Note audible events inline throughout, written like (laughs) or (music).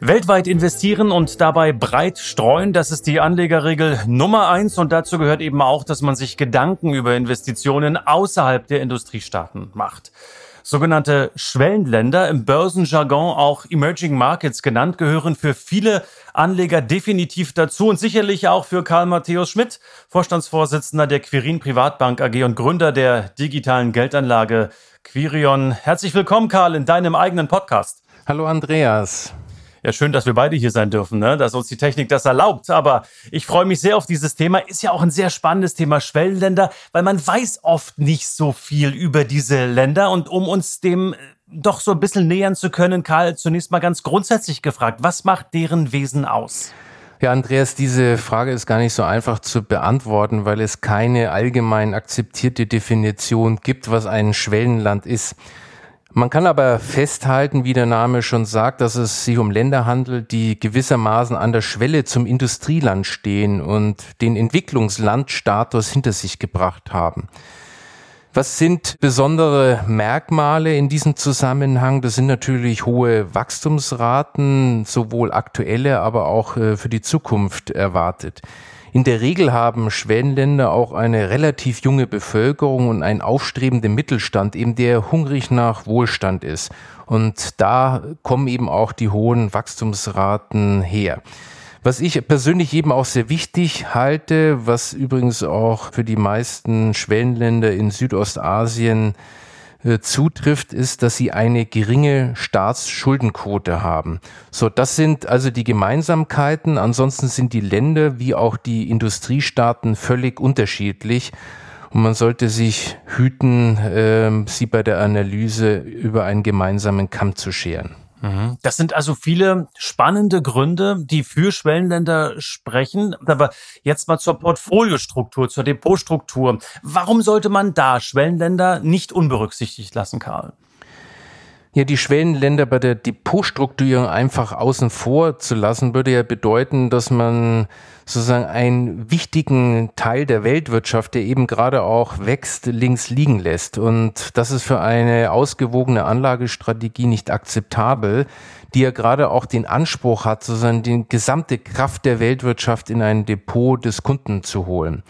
Weltweit investieren und dabei breit streuen, das ist die Anlegerregel Nummer eins und dazu gehört eben auch, dass man sich Gedanken über Investitionen außerhalb der Industriestaaten macht. Sogenannte Schwellenländer, im Börsenjargon auch Emerging Markets genannt, gehören für viele Anleger definitiv dazu und sicherlich auch für Karl Matthäus Schmidt, Vorstandsvorsitzender der Quirin Privatbank AG und Gründer der digitalen Geldanlage Quirion. Herzlich willkommen, Karl, in deinem eigenen Podcast. Hallo Andreas. Ja, schön, dass wir beide hier sein dürfen, ne? dass uns die Technik das erlaubt. Aber ich freue mich sehr auf dieses Thema. Ist ja auch ein sehr spannendes Thema Schwellenländer, weil man weiß oft nicht so viel über diese Länder. Und um uns dem äh, doch so ein bisschen nähern zu können, Karl, zunächst mal ganz grundsätzlich gefragt, was macht deren Wesen aus? Ja, Andreas, diese Frage ist gar nicht so einfach zu beantworten, weil es keine allgemein akzeptierte Definition gibt, was ein Schwellenland ist. Man kann aber festhalten, wie der Name schon sagt, dass es sich um Länder handelt, die gewissermaßen an der Schwelle zum Industrieland stehen und den Entwicklungslandstatus hinter sich gebracht haben. Was sind besondere Merkmale in diesem Zusammenhang? Das sind natürlich hohe Wachstumsraten, sowohl aktuelle, aber auch äh, für die Zukunft erwartet. In der Regel haben Schwellenländer auch eine relativ junge Bevölkerung und einen aufstrebenden Mittelstand, eben der hungrig nach Wohlstand ist. Und da kommen eben auch die hohen Wachstumsraten her. Was ich persönlich eben auch sehr wichtig halte, was übrigens auch für die meisten Schwellenländer in Südostasien äh, zutrifft, ist, dass sie eine geringe Staatsschuldenquote haben. So, das sind also die Gemeinsamkeiten. Ansonsten sind die Länder wie auch die Industriestaaten völlig unterschiedlich. Und man sollte sich hüten, äh, sie bei der Analyse über einen gemeinsamen Kamm zu scheren. Mhm. Das sind also viele spannende Gründe, die für Schwellenländer sprechen. Aber jetzt mal zur Portfoliostruktur, zur Depotstruktur. Warum sollte man da Schwellenländer nicht unberücksichtigt lassen, Karl? Ja, die Schwellenländer bei der Depotstrukturierung einfach außen vor zu lassen, würde ja bedeuten, dass man sozusagen einen wichtigen Teil der Weltwirtschaft, der eben gerade auch wächst, links liegen lässt. Und das ist für eine ausgewogene Anlagestrategie nicht akzeptabel, die ja gerade auch den Anspruch hat, sozusagen die gesamte Kraft der Weltwirtschaft in ein Depot des Kunden zu holen.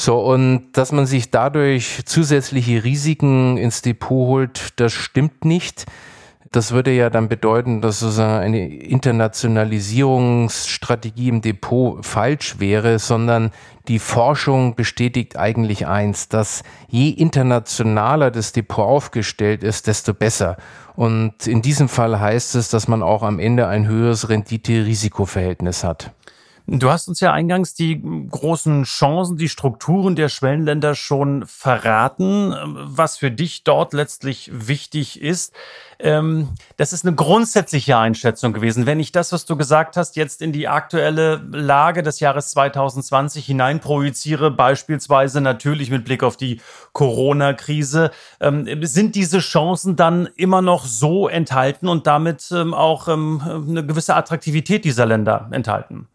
So, und dass man sich dadurch zusätzliche Risiken ins Depot holt, das stimmt nicht. Das würde ja dann bedeuten, dass sozusagen eine Internationalisierungsstrategie im Depot falsch wäre, sondern die Forschung bestätigt eigentlich eins, dass je internationaler das Depot aufgestellt ist, desto besser. Und in diesem Fall heißt es, dass man auch am Ende ein höheres Rendite-Risiko-Verhältnis hat. Du hast uns ja eingangs die großen Chancen, die Strukturen der Schwellenländer schon verraten, was für dich dort letztlich wichtig ist. Ähm, das ist eine grundsätzliche Einschätzung gewesen. Wenn ich das, was du gesagt hast, jetzt in die aktuelle Lage des Jahres 2020 hineinprojiziere, beispielsweise natürlich mit Blick auf die Corona-Krise, ähm, sind diese Chancen dann immer noch so enthalten und damit ähm, auch eine gewisse Attraktivität dieser Länder enthalten?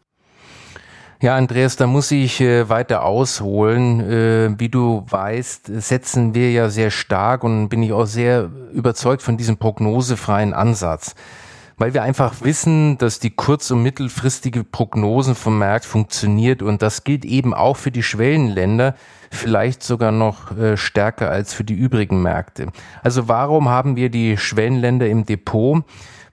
Ja, Andreas, da muss ich äh, weiter ausholen. Äh, wie du weißt, setzen wir ja sehr stark und bin ich auch sehr überzeugt von diesem prognosefreien Ansatz. Weil wir einfach wissen, dass die kurz- und mittelfristige Prognosen vom Markt funktioniert und das gilt eben auch für die Schwellenländer, vielleicht sogar noch äh, stärker als für die übrigen Märkte. Also warum haben wir die Schwellenländer im Depot?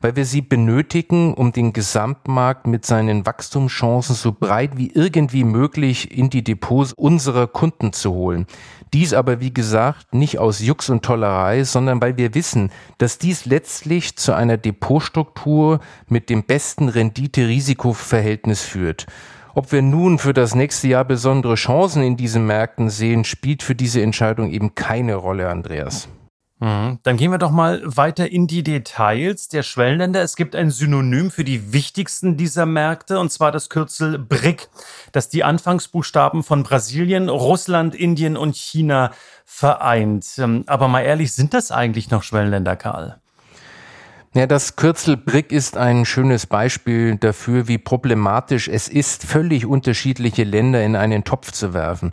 weil wir sie benötigen, um den Gesamtmarkt mit seinen Wachstumschancen so breit wie irgendwie möglich in die Depots unserer Kunden zu holen. Dies aber, wie gesagt, nicht aus Jux und Tollerei, sondern weil wir wissen, dass dies letztlich zu einer Depotstruktur mit dem besten Rendite-Risiko-Verhältnis führt. Ob wir nun für das nächste Jahr besondere Chancen in diesen Märkten sehen, spielt für diese Entscheidung eben keine Rolle, Andreas. Mhm. Dann gehen wir doch mal weiter in die Details der Schwellenländer. Es gibt ein Synonym für die wichtigsten dieser Märkte, und zwar das Kürzel BRIC, das die Anfangsbuchstaben von Brasilien, Russland, Indien und China vereint. Ähm, aber mal ehrlich, sind das eigentlich noch Schwellenländer, Karl? Ja, das Kürzel BRIC ist ein schönes Beispiel dafür, wie problematisch es ist, völlig unterschiedliche Länder in einen Topf zu werfen.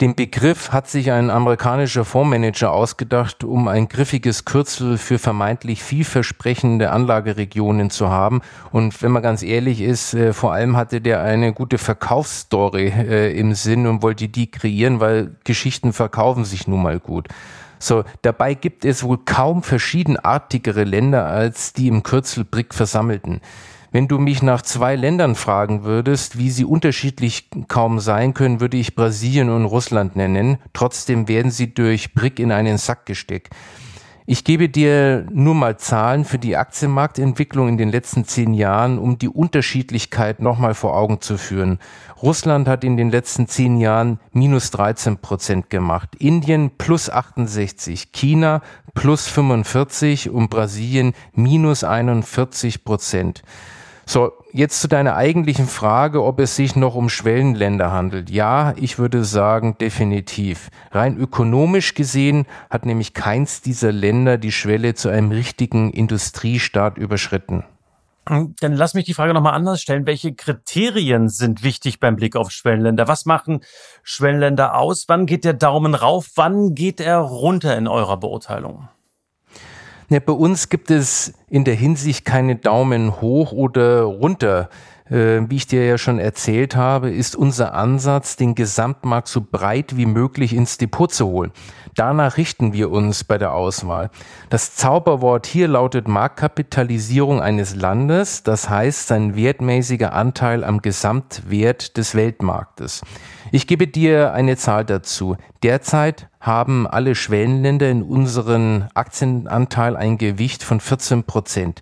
Den Begriff hat sich ein amerikanischer Fondsmanager ausgedacht, um ein griffiges Kürzel für vermeintlich vielversprechende Anlageregionen zu haben. Und wenn man ganz ehrlich ist, äh, vor allem hatte der eine gute Verkaufsstory äh, im Sinn und wollte die kreieren, weil Geschichten verkaufen sich nun mal gut. So, dabei gibt es wohl kaum verschiedenartigere Länder als die im Kürzel BRIC versammelten. Wenn du mich nach zwei Ländern fragen würdest, wie sie unterschiedlich kaum sein können, würde ich Brasilien und Russland nennen. Trotzdem werden sie durch Brick in einen Sack gesteckt. Ich gebe dir nur mal Zahlen für die Aktienmarktentwicklung in den letzten zehn Jahren, um die Unterschiedlichkeit nochmal vor Augen zu führen. Russland hat in den letzten zehn Jahren minus 13 Prozent gemacht, Indien plus 68, China plus 45 und Brasilien minus 41 Prozent. So, jetzt zu deiner eigentlichen Frage, ob es sich noch um Schwellenländer handelt. Ja, ich würde sagen, definitiv. Rein ökonomisch gesehen hat nämlich keins dieser Länder die Schwelle zu einem richtigen Industriestaat überschritten. Dann lass mich die Frage nochmal anders stellen. Welche Kriterien sind wichtig beim Blick auf Schwellenländer? Was machen Schwellenländer aus? Wann geht der Daumen rauf? Wann geht er runter in eurer Beurteilung? Ja, bei uns gibt es in der Hinsicht keine Daumen hoch oder runter. Äh, wie ich dir ja schon erzählt habe, ist unser Ansatz, den Gesamtmarkt so breit wie möglich ins Depot zu holen. Danach richten wir uns bei der Auswahl. Das Zauberwort hier lautet Marktkapitalisierung eines Landes, das heißt sein wertmäßiger Anteil am Gesamtwert des Weltmarktes. Ich gebe dir eine Zahl dazu. Derzeit haben alle Schwellenländer in unseren Aktienanteil ein Gewicht von 14 Prozent.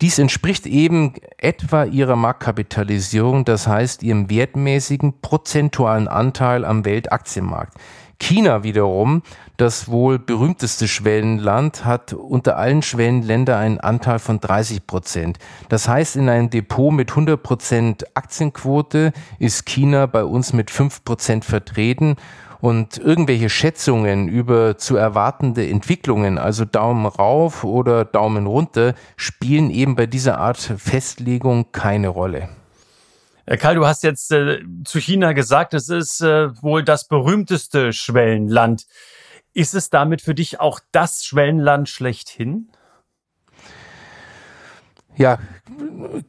Dies entspricht eben etwa ihrer Marktkapitalisierung, das heißt ihrem wertmäßigen prozentualen Anteil am Weltaktienmarkt. China wiederum, das wohl berühmteste Schwellenland, hat unter allen Schwellenländern einen Anteil von 30 Prozent. Das heißt, in einem Depot mit 100 Prozent Aktienquote ist China bei uns mit 5 Prozent vertreten und irgendwelche Schätzungen über zu erwartende Entwicklungen, also Daumen rauf oder Daumen runter, spielen eben bei dieser Art Festlegung keine Rolle. Äh, Karl, du hast jetzt äh, zu China gesagt, es ist äh, wohl das berühmteste Schwellenland. Ist es damit für dich auch das Schwellenland schlechthin? Ja,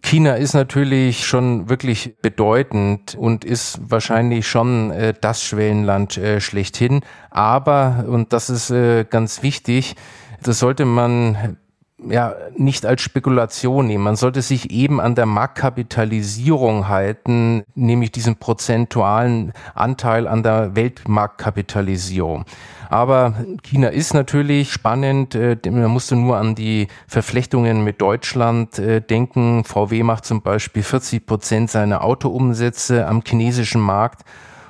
China ist natürlich schon wirklich bedeutend und ist wahrscheinlich schon äh, das Schwellenland äh, schlechthin. Aber, und das ist äh, ganz wichtig, das sollte man ja nicht als Spekulation nehmen. Man sollte sich eben an der Marktkapitalisierung halten, nämlich diesen prozentualen Anteil an der Weltmarktkapitalisierung. Aber China ist natürlich spannend. Äh, man musste nur an die Verflechtungen mit Deutschland äh, denken. VW macht zum Beispiel 40 Prozent seiner Autoumsätze am chinesischen Markt.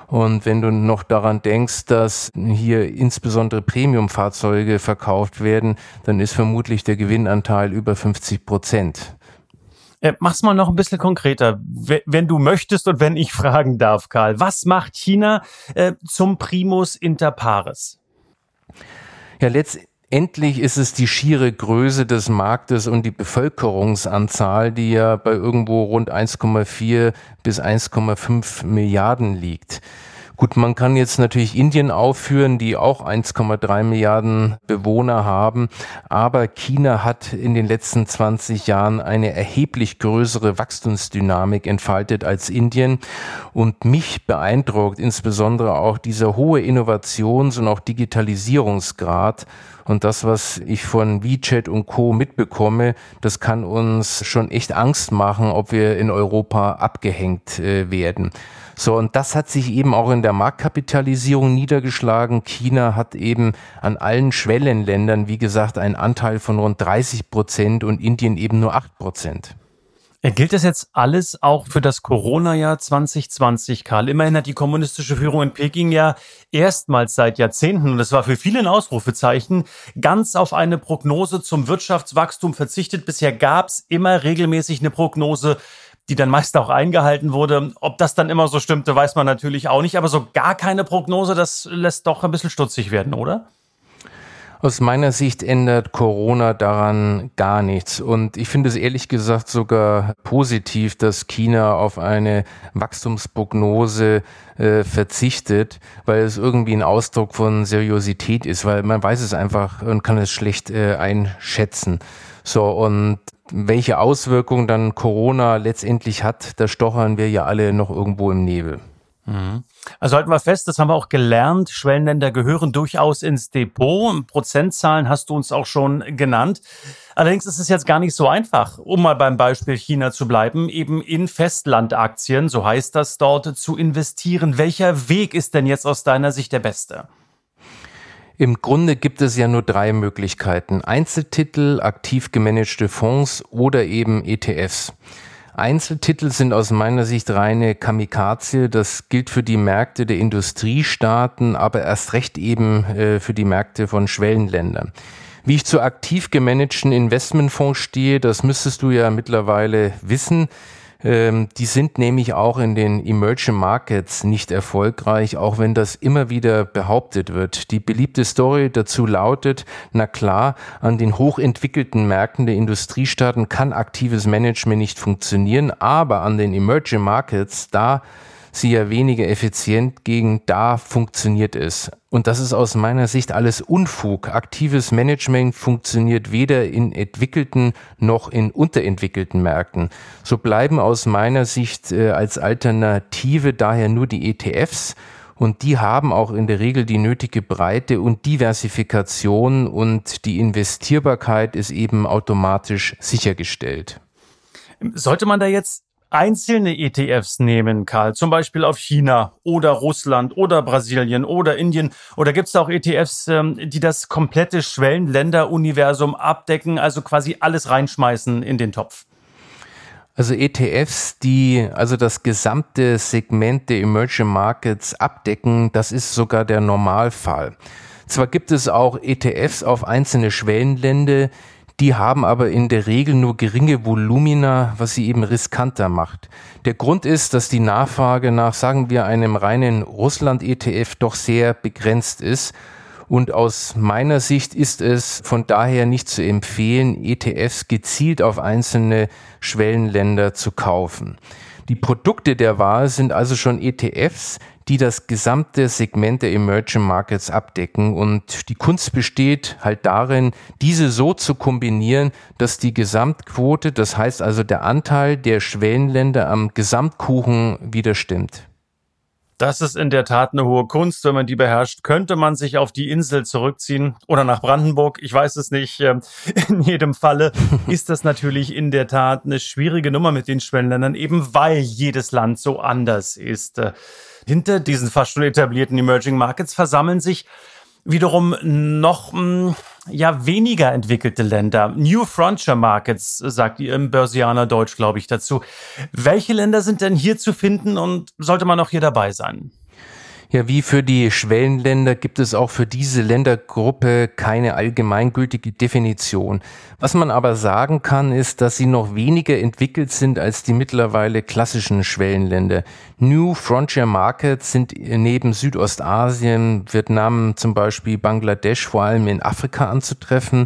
Und wenn du noch daran denkst, dass hier insbesondere Premium-Fahrzeuge verkauft werden, dann ist vermutlich der Gewinnanteil über 50 Prozent. Äh, mach's mal noch ein bisschen konkreter, wenn du möchtest und wenn ich fragen darf, Karl. Was macht China äh, zum Primus inter pares? Ja, letztendlich ist es die schiere Größe des Marktes und die Bevölkerungsanzahl, die ja bei irgendwo rund 1,4 bis 1,5 Milliarden liegt. Gut, man kann jetzt natürlich Indien aufführen, die auch 1,3 Milliarden Bewohner haben, aber China hat in den letzten 20 Jahren eine erheblich größere Wachstumsdynamik entfaltet als Indien und mich beeindruckt insbesondere auch dieser hohe Innovations- und auch Digitalisierungsgrad und das, was ich von WeChat und Co. mitbekomme, das kann uns schon echt Angst machen, ob wir in Europa abgehängt äh, werden. So, und das hat sich eben auch in der Marktkapitalisierung niedergeschlagen. China hat eben an allen Schwellenländern, wie gesagt, einen Anteil von rund 30 Prozent und Indien eben nur 8 Prozent. Gilt das jetzt alles auch für das Corona-Jahr 2020, Karl? Immerhin hat die kommunistische Führung in Peking ja erstmals seit Jahrzehnten, und das war für viele ein Ausrufezeichen, ganz auf eine Prognose zum Wirtschaftswachstum verzichtet. Bisher gab es immer regelmäßig eine Prognose, die dann meist auch eingehalten wurde. Ob das dann immer so stimmte, weiß man natürlich auch nicht. Aber so gar keine Prognose, das lässt doch ein bisschen stutzig werden, oder? Aus meiner Sicht ändert Corona daran gar nichts. Und ich finde es ehrlich gesagt sogar positiv, dass China auf eine Wachstumsprognose äh, verzichtet, weil es irgendwie ein Ausdruck von Seriosität ist, weil man weiß es einfach und kann es schlecht äh, einschätzen. So, und welche Auswirkungen dann Corona letztendlich hat, da stochern wir ja alle noch irgendwo im Nebel. Mhm. Also halten wir fest, das haben wir auch gelernt. Schwellenländer gehören durchaus ins Depot. Prozentzahlen hast du uns auch schon genannt. Allerdings ist es jetzt gar nicht so einfach, um mal beim Beispiel China zu bleiben, eben in Festlandaktien, so heißt das dort, zu investieren. Welcher Weg ist denn jetzt aus deiner Sicht der beste? Im Grunde gibt es ja nur drei Möglichkeiten. Einzeltitel, aktiv gemanagte Fonds oder eben ETFs. Einzeltitel sind aus meiner Sicht reine Kamikaze. Das gilt für die Märkte der Industriestaaten, aber erst recht eben äh, für die Märkte von Schwellenländern. Wie ich zu aktiv gemanagten Investmentfonds stehe, das müsstest du ja mittlerweile wissen. Ähm, die sind nämlich auch in den Emerging Markets nicht erfolgreich, auch wenn das immer wieder behauptet wird. Die beliebte Story dazu lautet, na klar, an den hochentwickelten Märkten der Industriestaaten kann aktives Management nicht funktionieren, aber an den Emerging Markets, da sie ja weniger effizient gegen da funktioniert es. Und das ist aus meiner Sicht alles Unfug. Aktives Management funktioniert weder in entwickelten noch in unterentwickelten Märkten. So bleiben aus meiner Sicht äh, als Alternative daher nur die ETFs. Und die haben auch in der Regel die nötige Breite und Diversifikation und die Investierbarkeit ist eben automatisch sichergestellt. Sollte man da jetzt einzelne ETFs nehmen, Karl, zum Beispiel auf China oder Russland oder Brasilien oder Indien? Oder gibt es auch ETFs, ähm, die das komplette Schwellenländeruniversum abdecken, also quasi alles reinschmeißen in den Topf? Also ETFs, die also das gesamte Segment der Emerging Markets abdecken, das ist sogar der Normalfall. Zwar gibt es auch ETFs auf einzelne Schwellenländer, die haben aber in der Regel nur geringe Volumina, was sie eben riskanter macht. Der Grund ist, dass die Nachfrage nach, sagen wir, einem reinen Russland-ETF doch sehr begrenzt ist. Und aus meiner Sicht ist es von daher nicht zu empfehlen, ETFs gezielt auf einzelne Schwellenländer zu kaufen. Die Produkte der Wahl sind also schon ETFs, die das gesamte Segment der Emerging Markets abdecken. Und die Kunst besteht halt darin, diese so zu kombinieren, dass die Gesamtquote, das heißt also der Anteil der Schwellenländer am Gesamtkuchen wieder stimmt. Das ist in der Tat eine hohe Kunst. Wenn man die beherrscht, könnte man sich auf die Insel zurückziehen oder nach Brandenburg. Ich weiß es nicht. Ähm, (laughs) in jedem Falle (laughs) ist das natürlich in der Tat eine schwierige Nummer mit den Schwellenländern, eben weil jedes Land so anders ist. Äh, hinter diesen fast schon etablierten Emerging Markets versammeln sich wiederum noch hm, ja weniger entwickelte Länder. New Frontier Markets, sagt ihr im Börsianer Deutsch, glaube ich, dazu. Welche Länder sind denn hier zu finden und sollte man auch hier dabei sein? Ja, wie für die Schwellenländer gibt es auch für diese Ländergruppe keine allgemeingültige Definition. Was man aber sagen kann, ist, dass sie noch weniger entwickelt sind als die mittlerweile klassischen Schwellenländer. New Frontier Markets sind neben Südostasien, Vietnam zum Beispiel, Bangladesch vor allem in Afrika anzutreffen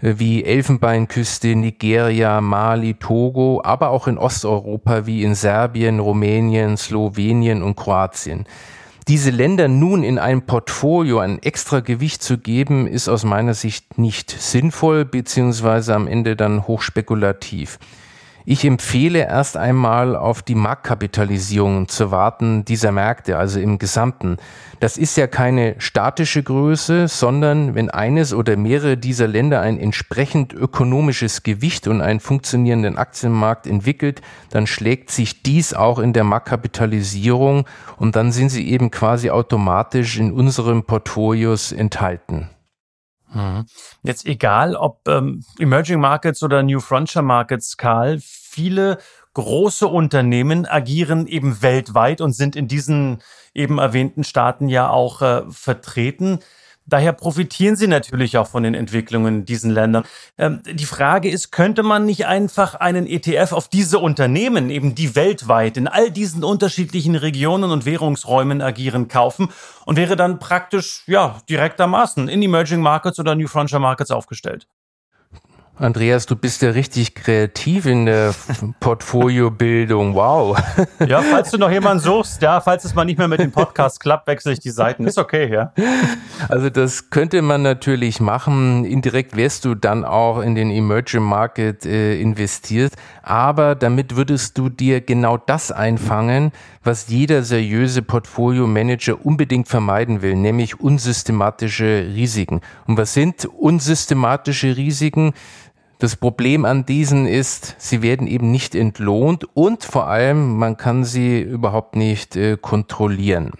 wie Elfenbeinküste, Nigeria, Mali, Togo, aber auch in Osteuropa wie in Serbien, Rumänien, Slowenien und Kroatien. Diese Länder nun in ein Portfolio ein extra Gewicht zu geben, ist aus meiner Sicht nicht sinnvoll beziehungsweise am Ende dann hochspekulativ. Ich empfehle erst einmal auf die Marktkapitalisierung zu warten dieser Märkte, also im Gesamten. Das ist ja keine statische Größe, sondern wenn eines oder mehrere dieser Länder ein entsprechend ökonomisches Gewicht und einen funktionierenden Aktienmarkt entwickelt, dann schlägt sich dies auch in der Marktkapitalisierung und dann sind sie eben quasi automatisch in unseren Portfolios enthalten. Mhm. Jetzt egal, ob ähm, Emerging Markets oder New Frontier Markets, Karl, viele große Unternehmen agieren eben weltweit und sind in diesen eben erwähnten Staaten ja auch äh, vertreten. Daher profitieren sie natürlich auch von den Entwicklungen in diesen Ländern. Ähm, die Frage ist, könnte man nicht einfach einen ETF auf diese Unternehmen, eben die weltweit in all diesen unterschiedlichen Regionen und Währungsräumen agieren, kaufen und wäre dann praktisch, ja, direktermaßen in Emerging Markets oder New Frontier Markets aufgestellt? Andreas, du bist ja richtig kreativ in der (laughs) Portfoliobildung. Wow. (laughs) Ja, falls du noch jemanden suchst, ja, falls es mal nicht mehr mit dem Podcast klappt, wechsle ich die Seiten. Ist okay, ja. Also das könnte man natürlich machen. Indirekt wärst du dann auch in den Emerging Market äh, investiert. Aber damit würdest du dir genau das einfangen, was jeder seriöse Portfolio-Manager unbedingt vermeiden will, nämlich unsystematische Risiken. Und was sind unsystematische Risiken? Das Problem an diesen ist, sie werden eben nicht entlohnt und vor allem, man kann sie überhaupt nicht äh, kontrollieren.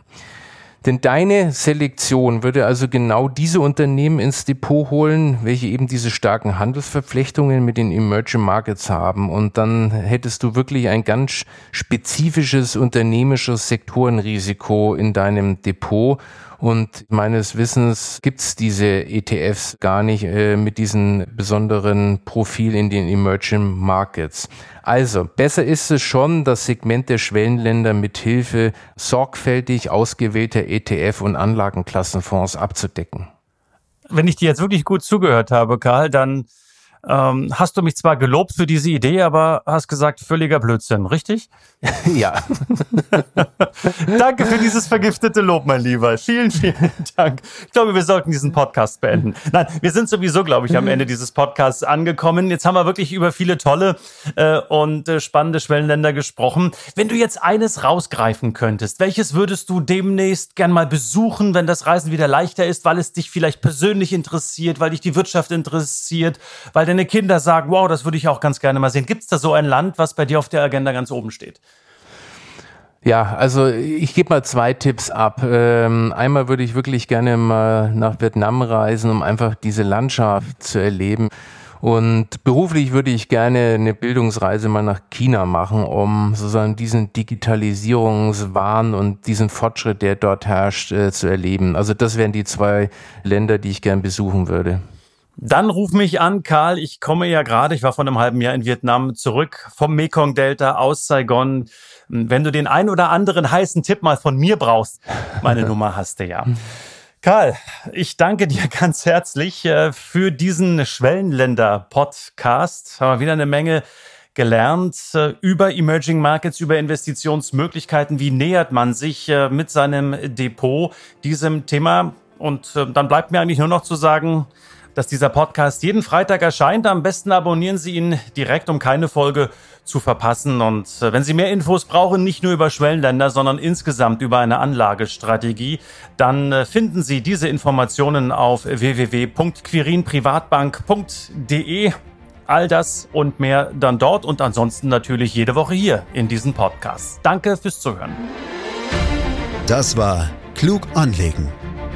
Denn deine Selektion würde also genau diese Unternehmen ins Depot holen, welche eben diese starken Handelsverflechtungen mit den Emerging Markets haben. Und dann hättest du wirklich ein ganz spezifisches unternehmisches Sektorenrisiko in deinem Depot. Und meines Wissens gibt's diese ETFs gar nicht äh, mit diesem besonderen Profil in den Emerging Markets. Also, besser ist es schon, das Segment der Schwellenländer mit Hilfe sorgfältig ausgewählter ETF und Anlagenklassenfonds abzudecken. Wenn ich dir jetzt wirklich gut zugehört habe, Karl, dann ähm, hast du mich zwar gelobt für diese Idee, aber hast gesagt, völliger Blödsinn, richtig? (laughs) ja. (laughs) Danke für dieses vergiftete Lob, mein Lieber. Vielen, vielen Dank. Ich glaube, wir sollten diesen Podcast beenden. Nein, wir sind sowieso, glaube ich, am Ende dieses Podcasts angekommen. Jetzt haben wir wirklich über viele tolle äh, und äh, spannende Schwellenländer gesprochen. Wenn du jetzt eines rausgreifen könntest, welches würdest du demnächst gern mal besuchen, wenn das Reisen wieder leichter ist, weil es dich vielleicht persönlich interessiert, weil dich die Wirtschaft interessiert, weil deine Kinder sagen, wow, das würde ich auch ganz gerne mal sehen. Gibt es da so ein Land, was bei dir auf der Agenda ganz oben steht? Ja, also ich gebe mal zwei Tipps ab. Ähm, einmal würde ich wirklich gerne mal nach Vietnam reisen, um einfach diese Landschaft zu erleben. Und beruflich würde ich gerne eine Bildungsreise mal nach China machen, um sozusagen diesen Digitalisierungswahn und diesen Fortschritt, der dort herrscht, äh, zu erleben. Also das wären die zwei Länder, die ich gern besuchen würde. Dann ruf mich an, Karl. Ich komme ja gerade, ich war vor einem halben Jahr in Vietnam zurück vom Mekong-Delta aus Saigon. Wenn du den ein oder anderen heißen Tipp mal von mir brauchst, meine (laughs) Nummer hast du ja. Karl, ich danke dir ganz herzlich äh, für diesen Schwellenländer-Podcast. Haben wir wieder eine Menge gelernt äh, über Emerging Markets, über Investitionsmöglichkeiten. Wie nähert man sich äh, mit seinem Depot diesem Thema? Und dann bleibt mir eigentlich nur noch zu sagen, dass dieser Podcast jeden Freitag erscheint. Am besten abonnieren Sie ihn direkt, um keine Folge zu verpassen. Und äh, wenn Sie mehr Infos brauchen, nicht nur über Schwellenländer, sondern insgesamt über eine Anlagestrategie, dann äh, finden Sie diese Informationen auf www.quirinprivatbank.de. All das und mehr dann dort und ansonsten natürlich jede Woche hier in diesem Podcast. Danke fürs Zuhören. Das war Klug anlegen